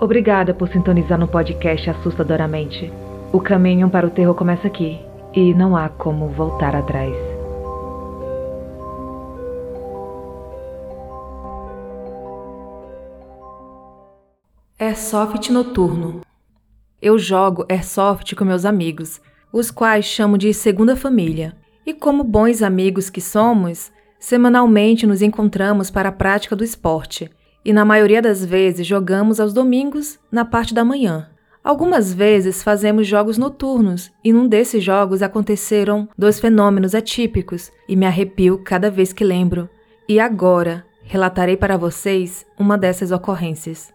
Obrigada por sintonizar no podcast Assustadoramente. O caminho para o terror começa aqui e não há como voltar atrás. Airsoft Noturno Eu jogo Airsoft com meus amigos, os quais chamo de segunda família. E como bons amigos que somos, semanalmente nos encontramos para a prática do esporte, e na maioria das vezes jogamos aos domingos, na parte da manhã. Algumas vezes fazemos jogos noturnos, e num desses jogos aconteceram dois fenômenos atípicos, e me arrepio cada vez que lembro. E agora relatarei para vocês uma dessas ocorrências.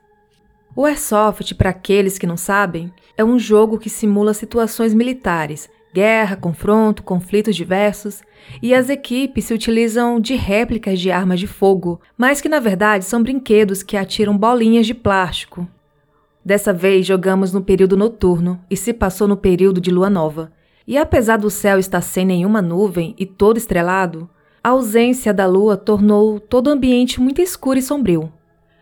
O Airsoft, para aqueles que não sabem, é um jogo que simula situações militares, guerra, confronto, conflitos diversos, e as equipes se utilizam de réplicas de armas de fogo, mas que na verdade são brinquedos que atiram bolinhas de plástico. Dessa vez jogamos no período noturno e se passou no período de lua nova. E apesar do céu estar sem nenhuma nuvem e todo estrelado, a ausência da lua tornou todo o ambiente muito escuro e sombrio.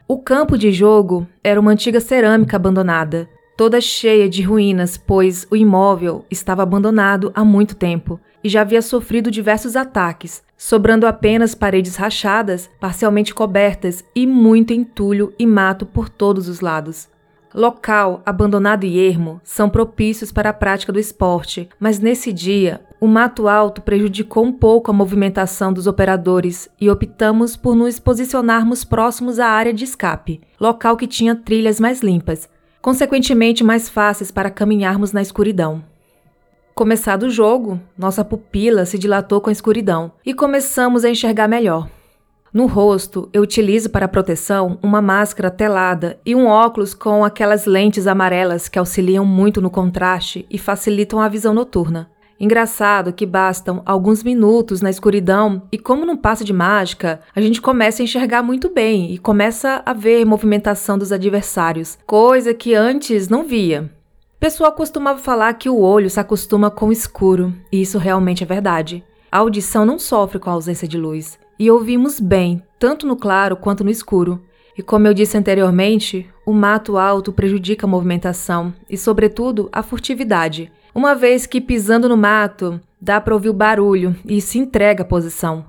O campo de jogo era uma antiga cerâmica abandonada, toda cheia de ruínas, pois o imóvel estava abandonado há muito tempo e já havia sofrido diversos ataques, sobrando apenas paredes rachadas, parcialmente cobertas e muito entulho e mato por todos os lados. Local, abandonado e ermo são propícios para a prática do esporte, mas nesse dia o mato alto prejudicou um pouco a movimentação dos operadores e optamos por nos posicionarmos próximos à área de escape, local que tinha trilhas mais limpas, consequentemente mais fáceis para caminharmos na escuridão. Começado o jogo, nossa pupila se dilatou com a escuridão e começamos a enxergar melhor. No rosto, eu utilizo para proteção uma máscara telada e um óculos com aquelas lentes amarelas que auxiliam muito no contraste e facilitam a visão noturna. Engraçado que bastam alguns minutos na escuridão e, como num passe de mágica, a gente começa a enxergar muito bem e começa a ver movimentação dos adversários, coisa que antes não via. O pessoal costumava falar que o olho se acostuma com o escuro, e isso realmente é verdade. A audição não sofre com a ausência de luz, e ouvimos bem, tanto no claro quanto no escuro. E como eu disse anteriormente, o mato alto prejudica a movimentação e, sobretudo, a furtividade uma vez que pisando no mato dá para ouvir o barulho e se entrega à posição.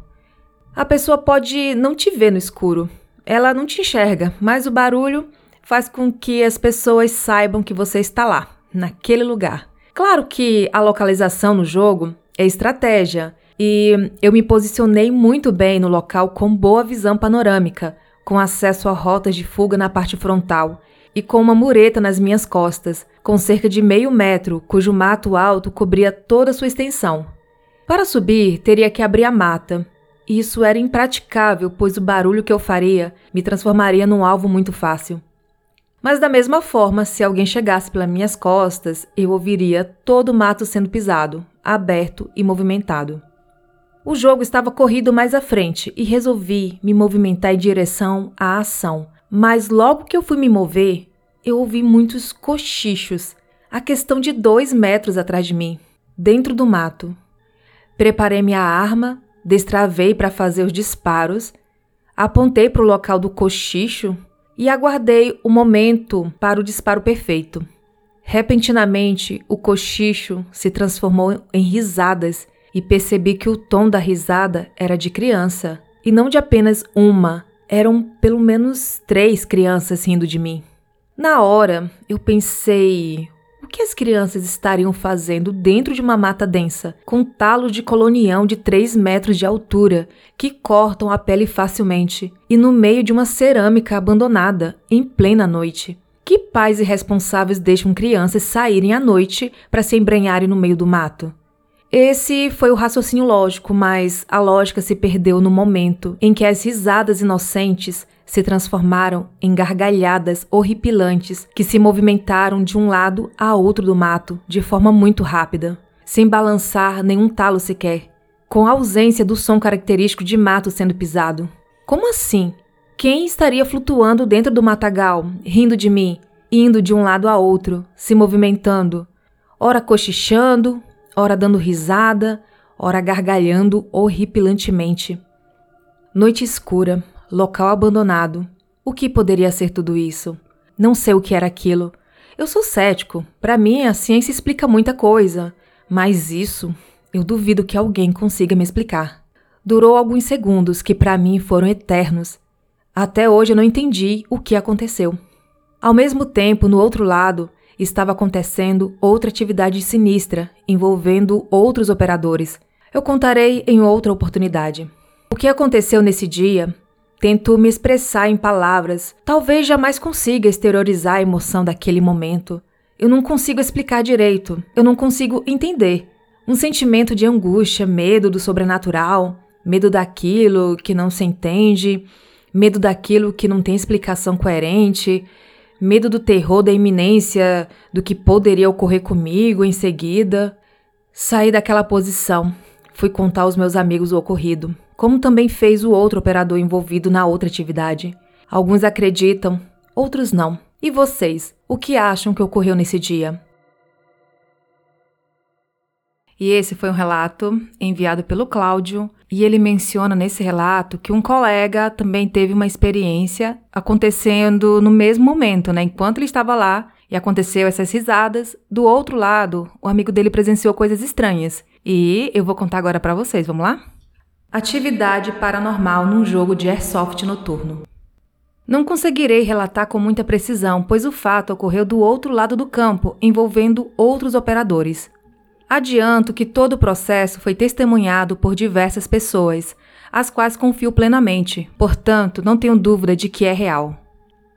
A pessoa pode não te ver no escuro, ela não te enxerga, mas o barulho faz com que as pessoas saibam que você está lá, naquele lugar. Claro que a localização no jogo é estratégia e eu me posicionei muito bem no local com boa visão panorâmica, com acesso a rotas de fuga na parte frontal e com uma mureta nas minhas costas, com cerca de meio metro, cujo mato alto cobria toda sua extensão. Para subir, teria que abrir a mata. Isso era impraticável, pois o barulho que eu faria me transformaria num alvo muito fácil. Mas da mesma forma, se alguém chegasse pelas minhas costas, eu ouviria todo o mato sendo pisado, aberto e movimentado. O jogo estava corrido mais à frente e resolvi me movimentar em direção à ação, mas logo que eu fui me mover, eu ouvi muitos cochichos, a questão de dois metros atrás de mim, dentro do mato. Preparei minha arma, destravei para fazer os disparos, apontei para o local do cochicho e aguardei o momento para o disparo perfeito. Repentinamente, o cochicho se transformou em risadas e percebi que o tom da risada era de criança e não de apenas uma, eram pelo menos três crianças rindo de mim. Na hora, eu pensei: o que as crianças estariam fazendo dentro de uma mata densa, com talos de colonião de 3 metros de altura, que cortam a pele facilmente, e no meio de uma cerâmica abandonada, em plena noite? Que pais irresponsáveis deixam crianças saírem à noite para se embrenharem no meio do mato? Esse foi o raciocínio lógico, mas a lógica se perdeu no momento em que as risadas inocentes se transformaram em gargalhadas horripilantes que se movimentaram de um lado a outro do mato de forma muito rápida, sem balançar nenhum talo sequer, com a ausência do som característico de mato sendo pisado. Como assim? Quem estaria flutuando dentro do matagal, rindo de mim, indo de um lado a outro, se movimentando, ora cochichando, ora dando risada, ora gargalhando horripilantemente. Noite escura, local abandonado. O que poderia ser tudo isso? Não sei o que era aquilo. Eu sou cético. Para mim, a ciência explica muita coisa. Mas isso, eu duvido que alguém consiga me explicar. Durou alguns segundos que para mim foram eternos. Até hoje eu não entendi o que aconteceu. Ao mesmo tempo, no outro lado, estava acontecendo outra atividade sinistra envolvendo outros operadores. Eu contarei em outra oportunidade. O que aconteceu nesse dia? Tento me expressar em palavras. Talvez jamais consiga exteriorizar a emoção daquele momento. Eu não consigo explicar direito. Eu não consigo entender. Um sentimento de angústia, medo do sobrenatural, medo daquilo que não se entende, medo daquilo que não tem explicação coerente, medo do terror da iminência do que poderia ocorrer comigo em seguida. Saí daquela posição, fui contar aos meus amigos o ocorrido, como também fez o outro operador envolvido na outra atividade. Alguns acreditam, outros não. E vocês, o que acham que ocorreu nesse dia? E esse foi um relato enviado pelo Cláudio, e ele menciona nesse relato que um colega também teve uma experiência acontecendo no mesmo momento, né? Enquanto ele estava lá e aconteceu essas risadas, do outro lado, o amigo dele presenciou coisas estranhas. E eu vou contar agora para vocês, vamos lá? Atividade paranormal num jogo de airsoft noturno. Não conseguirei relatar com muita precisão, pois o fato ocorreu do outro lado do campo, envolvendo outros operadores. Adianto que todo o processo foi testemunhado por diversas pessoas, as quais confio plenamente, portanto, não tenho dúvida de que é real.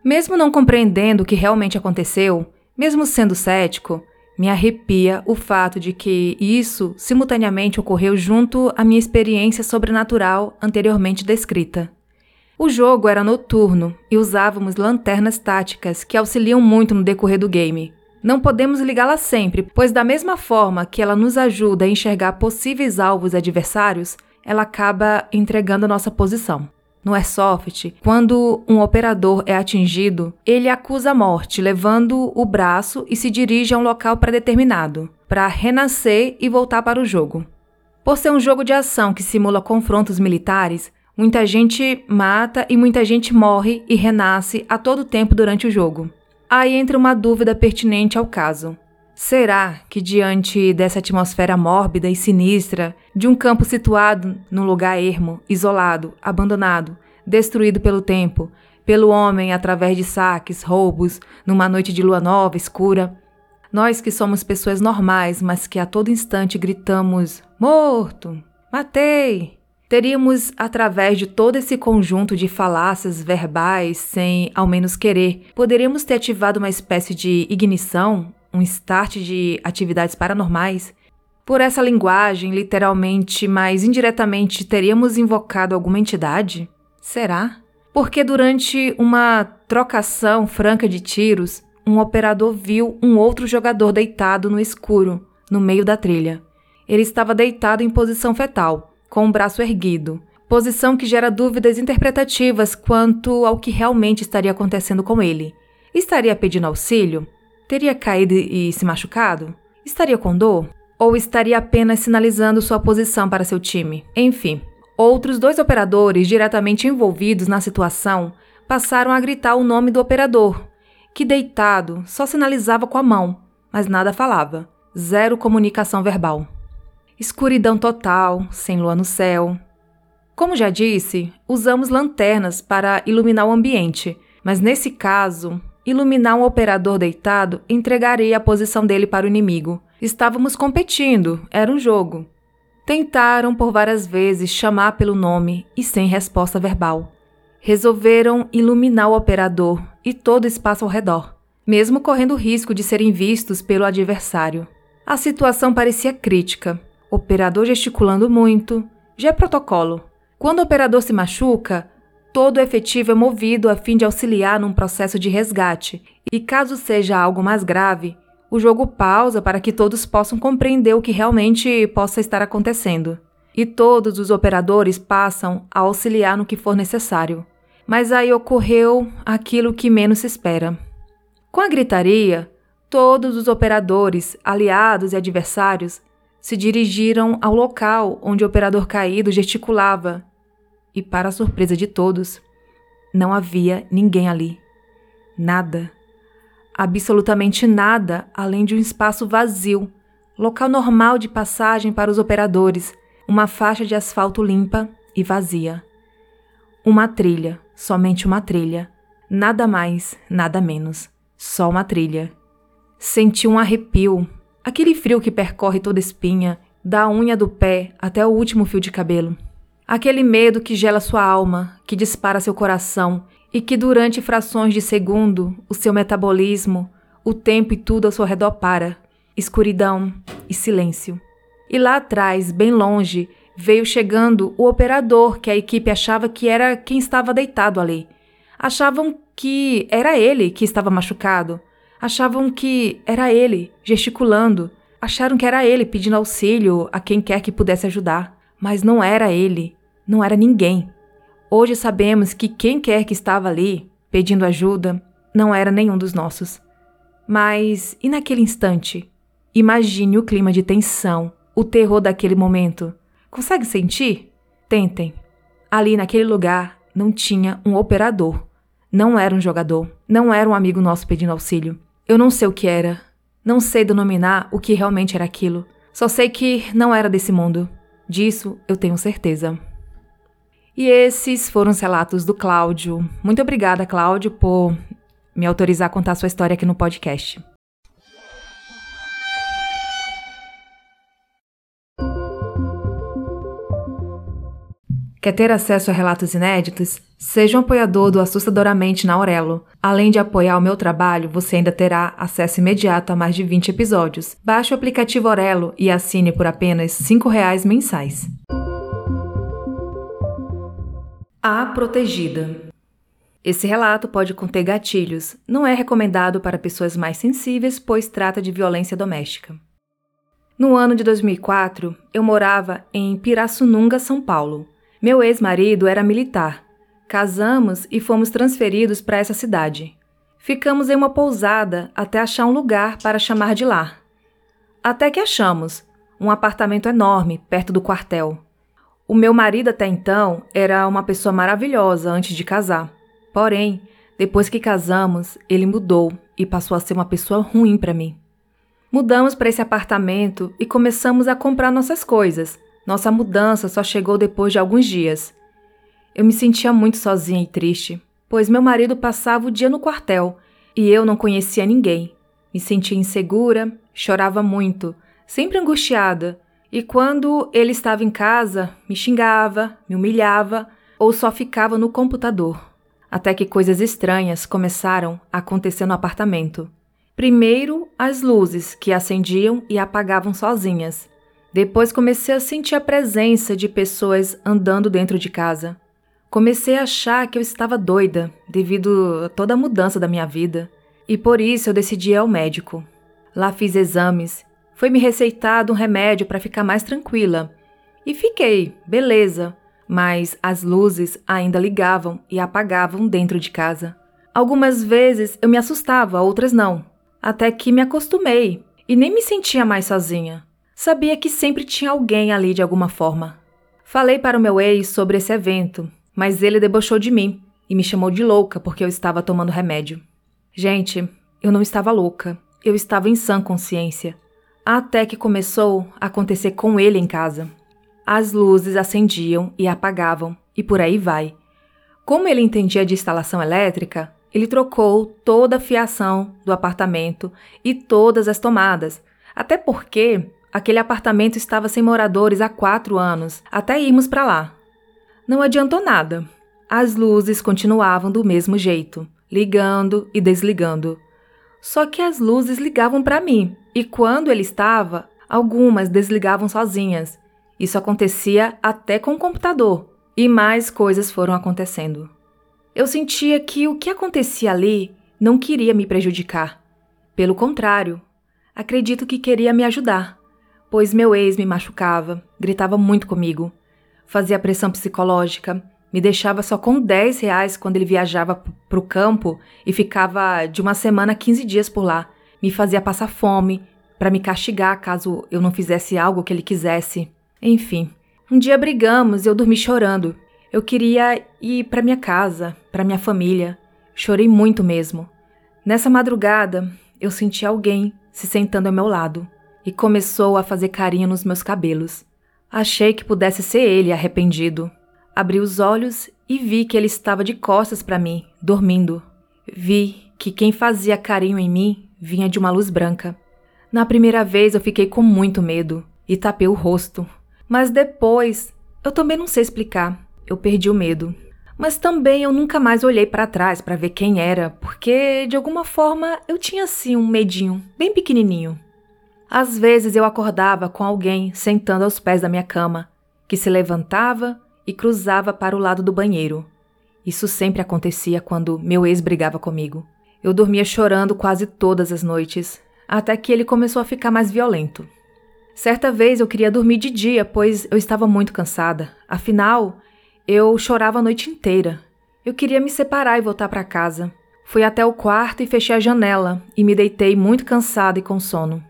Mesmo não compreendendo o que realmente aconteceu, mesmo sendo cético, me arrepia o fato de que isso simultaneamente ocorreu junto à minha experiência sobrenatural anteriormente descrita. O jogo era noturno e usávamos lanternas táticas que auxiliam muito no decorrer do game, não podemos ligá-la sempre, pois, da mesma forma que ela nos ajuda a enxergar possíveis alvos adversários, ela acaba entregando nossa posição. No Airsoft, quando um operador é atingido, ele acusa a morte, levando o braço e se dirige a um local predeterminado, para renascer e voltar para o jogo. Por ser um jogo de ação que simula confrontos militares, muita gente mata e muita gente morre e renasce a todo tempo durante o jogo. Aí entra uma dúvida pertinente ao caso. Será que, diante dessa atmosfera mórbida e sinistra, de um campo situado num lugar ermo, isolado, abandonado, destruído pelo tempo, pelo homem através de saques, roubos, numa noite de lua nova, escura, nós que somos pessoas normais, mas que a todo instante gritamos: Morto! Matei! Teríamos, através de todo esse conjunto de falácias verbais, sem ao menos querer, poderíamos ter ativado uma espécie de ignição, um start de atividades paranormais. Por essa linguagem, literalmente, mas indiretamente, teríamos invocado alguma entidade? Será? Porque durante uma trocação franca de tiros, um operador viu um outro jogador deitado no escuro, no meio da trilha. Ele estava deitado em posição fetal com o braço erguido, posição que gera dúvidas interpretativas quanto ao que realmente estaria acontecendo com ele. Estaria pedindo auxílio? Teria caído e se machucado? Estaria com dor? Ou estaria apenas sinalizando sua posição para seu time? Enfim, outros dois operadores diretamente envolvidos na situação passaram a gritar o nome do operador, que deitado só sinalizava com a mão, mas nada falava. Zero comunicação verbal. Escuridão total, sem lua no céu. Como já disse, usamos lanternas para iluminar o ambiente, mas nesse caso, iluminar um operador deitado entregaria a posição dele para o inimigo. Estávamos competindo, era um jogo. Tentaram por várias vezes chamar pelo nome e sem resposta verbal. Resolveram iluminar o operador e todo o espaço ao redor, mesmo correndo o risco de serem vistos pelo adversário. A situação parecia crítica operador gesticulando muito, já é protocolo. Quando o operador se machuca, todo o efetivo é movido a fim de auxiliar num processo de resgate, e caso seja algo mais grave, o jogo pausa para que todos possam compreender o que realmente possa estar acontecendo. E todos os operadores passam a auxiliar no que for necessário. Mas aí ocorreu aquilo que menos se espera. Com a gritaria, todos os operadores, aliados e adversários, se dirigiram ao local onde o operador caído gesticulava e, para a surpresa de todos, não havia ninguém ali. Nada. Absolutamente nada além de um espaço vazio, local normal de passagem para os operadores, uma faixa de asfalto limpa e vazia. Uma trilha, somente uma trilha. Nada mais, nada menos. Só uma trilha. Senti um arrepio, aquele frio que percorre toda espinha, da unha do pé até o último fio de cabelo. Aquele medo que gela sua alma, que dispara seu coração e que durante frações de segundo o seu metabolismo, o tempo e tudo ao seu redor para. Escuridão e silêncio. E lá atrás, bem longe, veio chegando o operador que a equipe achava que era quem estava deitado ali. Achavam que era ele que estava machucado. Achavam que era ele gesticulando. Acharam que era ele pedindo auxílio a quem quer que pudesse ajudar. Mas não era ele. Não era ninguém. Hoje sabemos que quem quer que estava ali, pedindo ajuda, não era nenhum dos nossos. Mas e naquele instante? Imagine o clima de tensão, o terror daquele momento. Consegue sentir? Tentem. Ali naquele lugar não tinha um operador. Não era um jogador. Não era um amigo nosso pedindo auxílio. Eu não sei o que era. Não sei denominar o que realmente era aquilo. Só sei que não era desse mundo. Disso eu tenho certeza. E esses foram os relatos do Cláudio. Muito obrigada, Cláudio, por me autorizar a contar sua história aqui no podcast. Quer ter acesso a relatos inéditos? Seja um apoiador do Assustadoramente na Aurelo. Além de apoiar o meu trabalho, você ainda terá acesso imediato a mais de 20 episódios. Baixe o aplicativo Aurelo e assine por apenas R$ 5,00 mensais. A Protegida esse relato pode conter gatilhos. Não é recomendado para pessoas mais sensíveis, pois trata de violência doméstica. No ano de 2004, eu morava em Pirassununga, São Paulo. Meu ex-marido era militar. Casamos e fomos transferidos para essa cidade. Ficamos em uma pousada até achar um lugar para chamar de lar. Até que achamos um apartamento enorme perto do quartel. O meu marido até então era uma pessoa maravilhosa antes de casar. Porém, depois que casamos, ele mudou e passou a ser uma pessoa ruim para mim. Mudamos para esse apartamento e começamos a comprar nossas coisas, nossa mudança só chegou depois de alguns dias. Eu me sentia muito sozinha e triste, pois meu marido passava o dia no quartel e eu não conhecia ninguém. Me sentia insegura, chorava muito, sempre angustiada, e quando ele estava em casa, me xingava, me humilhava ou só ficava no computador. Até que coisas estranhas começaram a acontecer no apartamento. Primeiro, as luzes que acendiam e apagavam sozinhas. Depois comecei a sentir a presença de pessoas andando dentro de casa. Comecei a achar que eu estava doida devido a toda a mudança da minha vida, e por isso eu decidi ir ao médico. Lá fiz exames, foi me receitado um remédio para ficar mais tranquila. E fiquei, beleza, mas as luzes ainda ligavam e apagavam dentro de casa. Algumas vezes eu me assustava, outras não, até que me acostumei e nem me sentia mais sozinha. Sabia que sempre tinha alguém ali de alguma forma. Falei para o meu ex sobre esse evento, mas ele debochou de mim e me chamou de louca porque eu estava tomando remédio. Gente, eu não estava louca, eu estava em sã consciência. Até que começou a acontecer com ele em casa. As luzes acendiam e apagavam, e por aí vai. Como ele entendia de instalação elétrica, ele trocou toda a fiação do apartamento e todas as tomadas, até porque Aquele apartamento estava sem moradores há quatro anos, até irmos para lá. Não adiantou nada. As luzes continuavam do mesmo jeito, ligando e desligando. Só que as luzes ligavam para mim, e quando ele estava, algumas desligavam sozinhas. Isso acontecia até com o computador, e mais coisas foram acontecendo. Eu sentia que o que acontecia ali não queria me prejudicar. Pelo contrário, acredito que queria me ajudar pois meu ex me machucava, gritava muito comigo, fazia pressão psicológica, me deixava só com 10 reais quando ele viajava para o campo e ficava de uma semana a 15 dias por lá. Me fazia passar fome, para me castigar caso eu não fizesse algo que ele quisesse. Enfim, um dia brigamos e eu dormi chorando. Eu queria ir para minha casa, para minha família. Chorei muito mesmo. Nessa madrugada, eu senti alguém se sentando ao meu lado e começou a fazer carinho nos meus cabelos. Achei que pudesse ser ele arrependido. Abri os olhos e vi que ele estava de costas para mim, dormindo. Vi que quem fazia carinho em mim vinha de uma luz branca. Na primeira vez eu fiquei com muito medo e tapei o rosto. Mas depois, eu também não sei explicar. Eu perdi o medo. Mas também eu nunca mais olhei para trás para ver quem era, porque de alguma forma eu tinha assim um medinho, bem pequenininho. Às vezes eu acordava com alguém sentando aos pés da minha cama, que se levantava e cruzava para o lado do banheiro. Isso sempre acontecia quando meu ex brigava comigo. Eu dormia chorando quase todas as noites, até que ele começou a ficar mais violento. Certa vez eu queria dormir de dia, pois eu estava muito cansada. Afinal, eu chorava a noite inteira. Eu queria me separar e voltar para casa. Fui até o quarto e fechei a janela e me deitei muito cansada e com sono.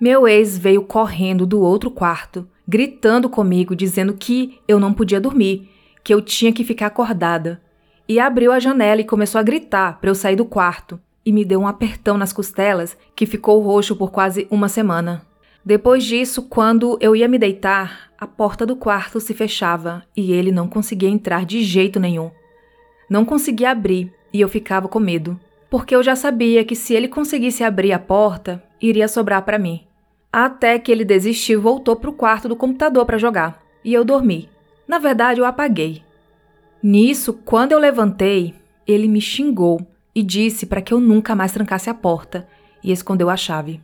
Meu ex veio correndo do outro quarto, gritando comigo, dizendo que eu não podia dormir, que eu tinha que ficar acordada. E abriu a janela e começou a gritar para eu sair do quarto e me deu um apertão nas costelas que ficou roxo por quase uma semana. Depois disso, quando eu ia me deitar, a porta do quarto se fechava e ele não conseguia entrar de jeito nenhum. Não conseguia abrir e eu ficava com medo, porque eu já sabia que se ele conseguisse abrir a porta, iria sobrar para mim. Até que ele desistiu e voltou para o quarto do computador para jogar, e eu dormi. Na verdade, eu apaguei. Nisso, quando eu levantei, ele me xingou e disse para que eu nunca mais trancasse a porta e escondeu a chave.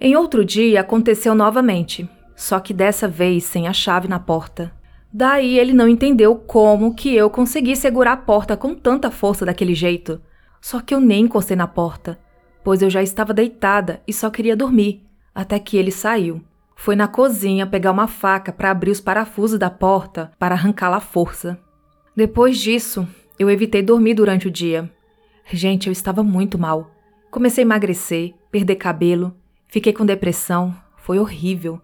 Em outro dia aconteceu novamente, só que dessa vez sem a chave na porta. Daí ele não entendeu como que eu consegui segurar a porta com tanta força daquele jeito. Só que eu nem encostei na porta, pois eu já estava deitada e só queria dormir, até que ele saiu. Foi na cozinha pegar uma faca para abrir os parafusos da porta para arrancá-la à força. Depois disso, eu evitei dormir durante o dia. Gente, eu estava muito mal. Comecei a emagrecer, perder cabelo, fiquei com depressão, foi horrível.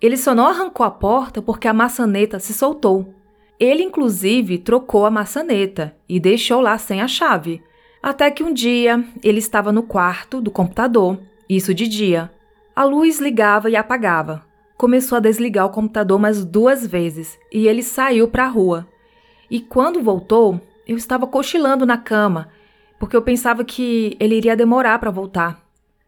Ele só não arrancou a porta porque a maçaneta se soltou. Ele, inclusive, trocou a maçaneta e deixou lá sem a chave. Até que um dia ele estava no quarto do computador, isso de dia. A luz ligava e apagava. Começou a desligar o computador mais duas vezes e ele saiu para a rua. E quando voltou, eu estava cochilando na cama, porque eu pensava que ele iria demorar para voltar.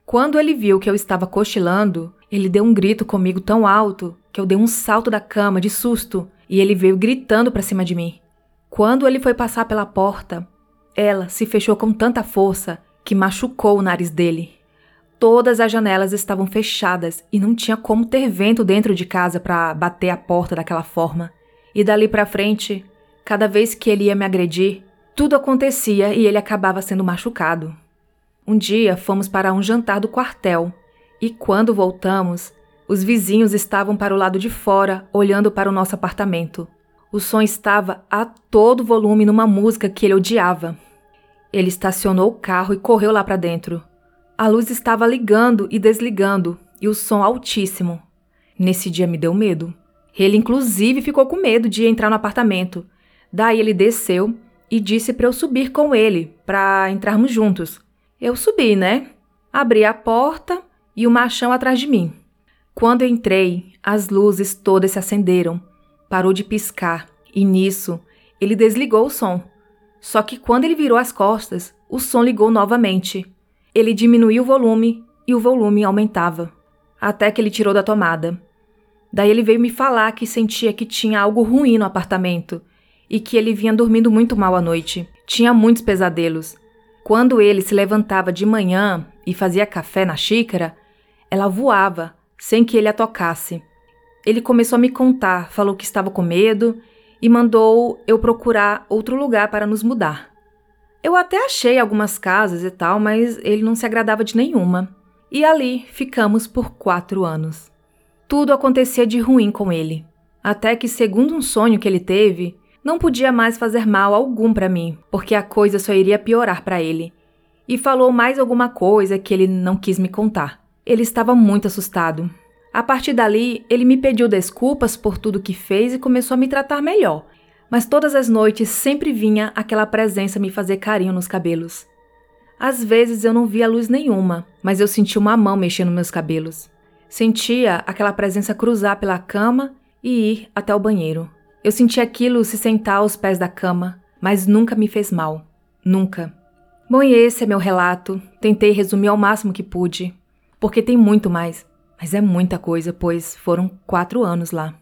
Quando ele viu que eu estava cochilando, ele deu um grito comigo tão alto que eu dei um salto da cama de susto e ele veio gritando para cima de mim. Quando ele foi passar pela porta, ela se fechou com tanta força que machucou o nariz dele. Todas as janelas estavam fechadas e não tinha como ter vento dentro de casa para bater a porta daquela forma. E dali para frente, cada vez que ele ia me agredir, tudo acontecia e ele acabava sendo machucado. Um dia fomos para um jantar do quartel e quando voltamos, os vizinhos estavam para o lado de fora, olhando para o nosso apartamento. O som estava a todo volume numa música que ele odiava. Ele estacionou o carro e correu lá para dentro. A luz estava ligando e desligando e o som altíssimo. Nesse dia me deu medo. Ele, inclusive, ficou com medo de entrar no apartamento. Daí ele desceu e disse para eu subir com ele, para entrarmos juntos. Eu subi, né? Abri a porta e o machão atrás de mim. Quando entrei, as luzes todas se acenderam, parou de piscar e nisso ele desligou o som. Só que quando ele virou as costas, o som ligou novamente. Ele diminuiu o volume e o volume aumentava, até que ele tirou da tomada. Daí ele veio me falar que sentia que tinha algo ruim no apartamento e que ele vinha dormindo muito mal à noite. Tinha muitos pesadelos. Quando ele se levantava de manhã e fazia café na xícara, ela voava, sem que ele a tocasse. Ele começou a me contar, falou que estava com medo e mandou eu procurar outro lugar para nos mudar. Eu até achei algumas casas e tal, mas ele não se agradava de nenhuma. E ali ficamos por quatro anos. Tudo acontecia de ruim com ele, até que, segundo um sonho que ele teve, não podia mais fazer mal algum para mim, porque a coisa só iria piorar para ele. E falou mais alguma coisa que ele não quis me contar. Ele estava muito assustado. A partir dali, ele me pediu desculpas por tudo que fez e começou a me tratar melhor. Mas todas as noites sempre vinha aquela presença me fazer carinho nos cabelos. Às vezes eu não via luz nenhuma, mas eu sentia uma mão mexendo meus cabelos. Sentia aquela presença cruzar pela cama e ir até o banheiro. Eu sentia aquilo se sentar aos pés da cama, mas nunca me fez mal. Nunca. Bom, e esse é meu relato. Tentei resumir ao máximo que pude, porque tem muito mais, mas é muita coisa, pois foram quatro anos lá.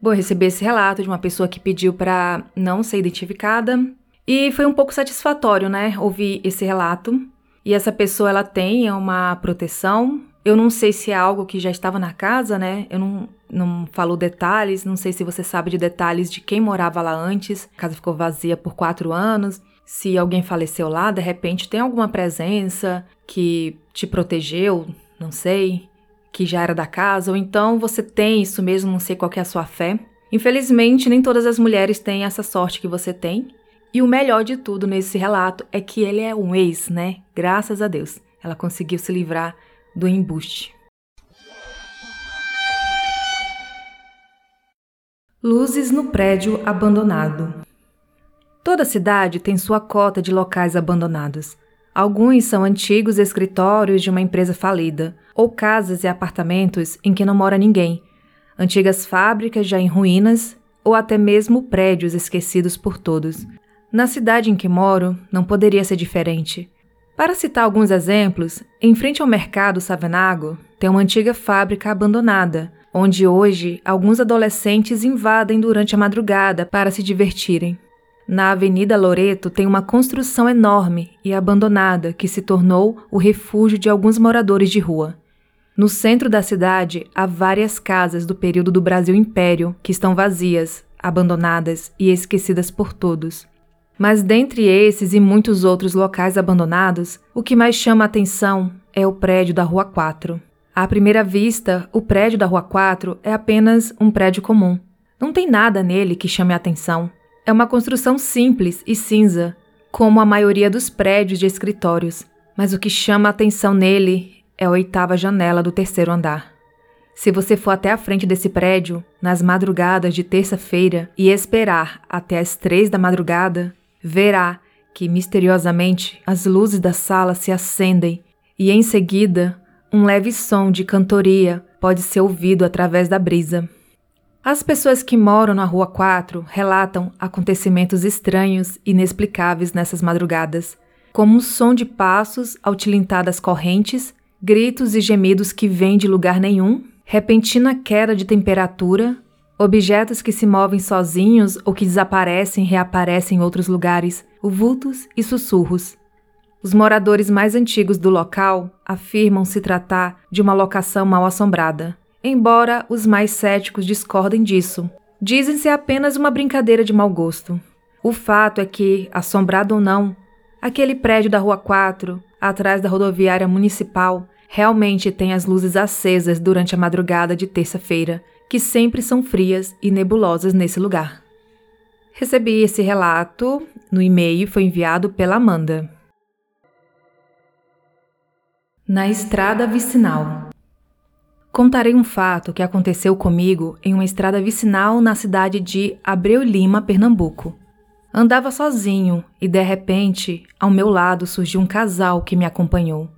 Bom, eu recebi esse relato de uma pessoa que pediu para não ser identificada e foi um pouco satisfatório, né, ouvir esse relato. E essa pessoa, ela tem uma proteção. Eu não sei se é algo que já estava na casa, né? Eu não, não falo detalhes, não sei se você sabe de detalhes de quem morava lá antes. A casa ficou vazia por quatro anos. Se alguém faleceu lá, de repente tem alguma presença que te protegeu, não sei, que já era da casa, ou então você tem isso mesmo, não sei qual é a sua fé. Infelizmente, nem todas as mulheres têm essa sorte que você tem. E o melhor de tudo nesse relato é que ele é um ex, né? Graças a Deus. Ela conseguiu se livrar do embuste. Luzes no prédio abandonado. Toda cidade tem sua cota de locais abandonados. Alguns são antigos escritórios de uma empresa falida, ou casas e apartamentos em que não mora ninguém, antigas fábricas já em ruínas, ou até mesmo prédios esquecidos por todos. Na cidade em que moro, não poderia ser diferente. Para citar alguns exemplos, em frente ao mercado Savenago tem uma antiga fábrica abandonada, onde hoje alguns adolescentes invadem durante a madrugada para se divertirem. Na Avenida Loreto tem uma construção enorme e abandonada que se tornou o refúgio de alguns moradores de rua. No centro da cidade há várias casas do período do Brasil Império que estão vazias, abandonadas e esquecidas por todos. Mas dentre esses e muitos outros locais abandonados, o que mais chama a atenção é o prédio da Rua 4. À primeira vista, o prédio da Rua 4 é apenas um prédio comum. Não tem nada nele que chame a atenção. É uma construção simples e cinza, como a maioria dos prédios de escritórios. Mas o que chama a atenção nele é a oitava janela do terceiro andar. Se você for até a frente desse prédio, nas madrugadas de terça-feira, e esperar até as três da madrugada, verá que misteriosamente as luzes da sala se acendem e em seguida um leve som de cantoria pode ser ouvido através da brisa. As pessoas que moram na Rua 4 relatam acontecimentos estranhos e inexplicáveis nessas madrugadas, como um som de passos ao tilintar das correntes, gritos e gemidos que vêm de lugar nenhum, repentina queda de temperatura, Objetos que se movem sozinhos ou que desaparecem e reaparecem em outros lugares, vultos e sussurros. Os moradores mais antigos do local afirmam se tratar de uma locação mal assombrada, embora os mais céticos discordem disso. Dizem ser apenas uma brincadeira de mau gosto. O fato é que, assombrado ou não, aquele prédio da Rua 4, atrás da rodoviária municipal, realmente tem as luzes acesas durante a madrugada de terça-feira que sempre são frias e nebulosas nesse lugar. Recebi esse relato no e-mail e foi enviado pela Amanda. Na estrada vicinal. Contarei um fato que aconteceu comigo em uma estrada vicinal na cidade de Abreu Lima, Pernambuco. Andava sozinho e, de repente, ao meu lado surgiu um casal que me acompanhou.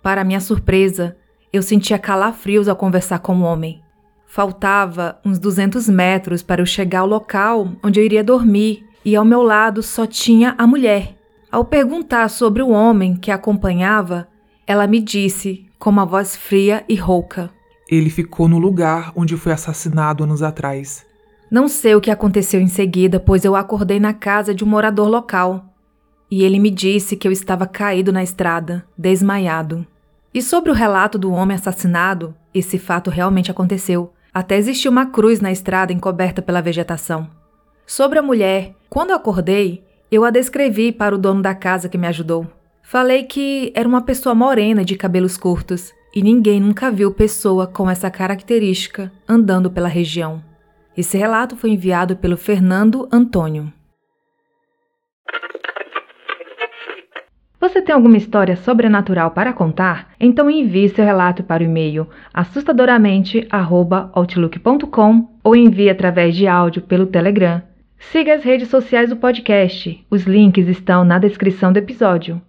Para minha surpresa, eu sentia calafrios ao conversar com o homem. Faltava uns 200 metros para eu chegar ao local onde eu iria dormir e ao meu lado só tinha a mulher. Ao perguntar sobre o homem que a acompanhava, ela me disse com uma voz fria e rouca: Ele ficou no lugar onde foi assassinado anos atrás. Não sei o que aconteceu em seguida, pois eu acordei na casa de um morador local. E ele me disse que eu estava caído na estrada, desmaiado. E sobre o relato do homem assassinado, esse fato realmente aconteceu. Até existia uma cruz na estrada encoberta pela vegetação. Sobre a mulher, quando eu acordei, eu a descrevi para o dono da casa que me ajudou. Falei que era uma pessoa morena de cabelos curtos e ninguém nunca viu pessoa com essa característica andando pela região. Esse relato foi enviado pelo Fernando Antônio. Você tem alguma história sobrenatural para contar? Então envie seu relato para o e-mail assustadoramente@outlook.com ou envie através de áudio pelo Telegram. Siga as redes sociais do podcast. Os links estão na descrição do episódio.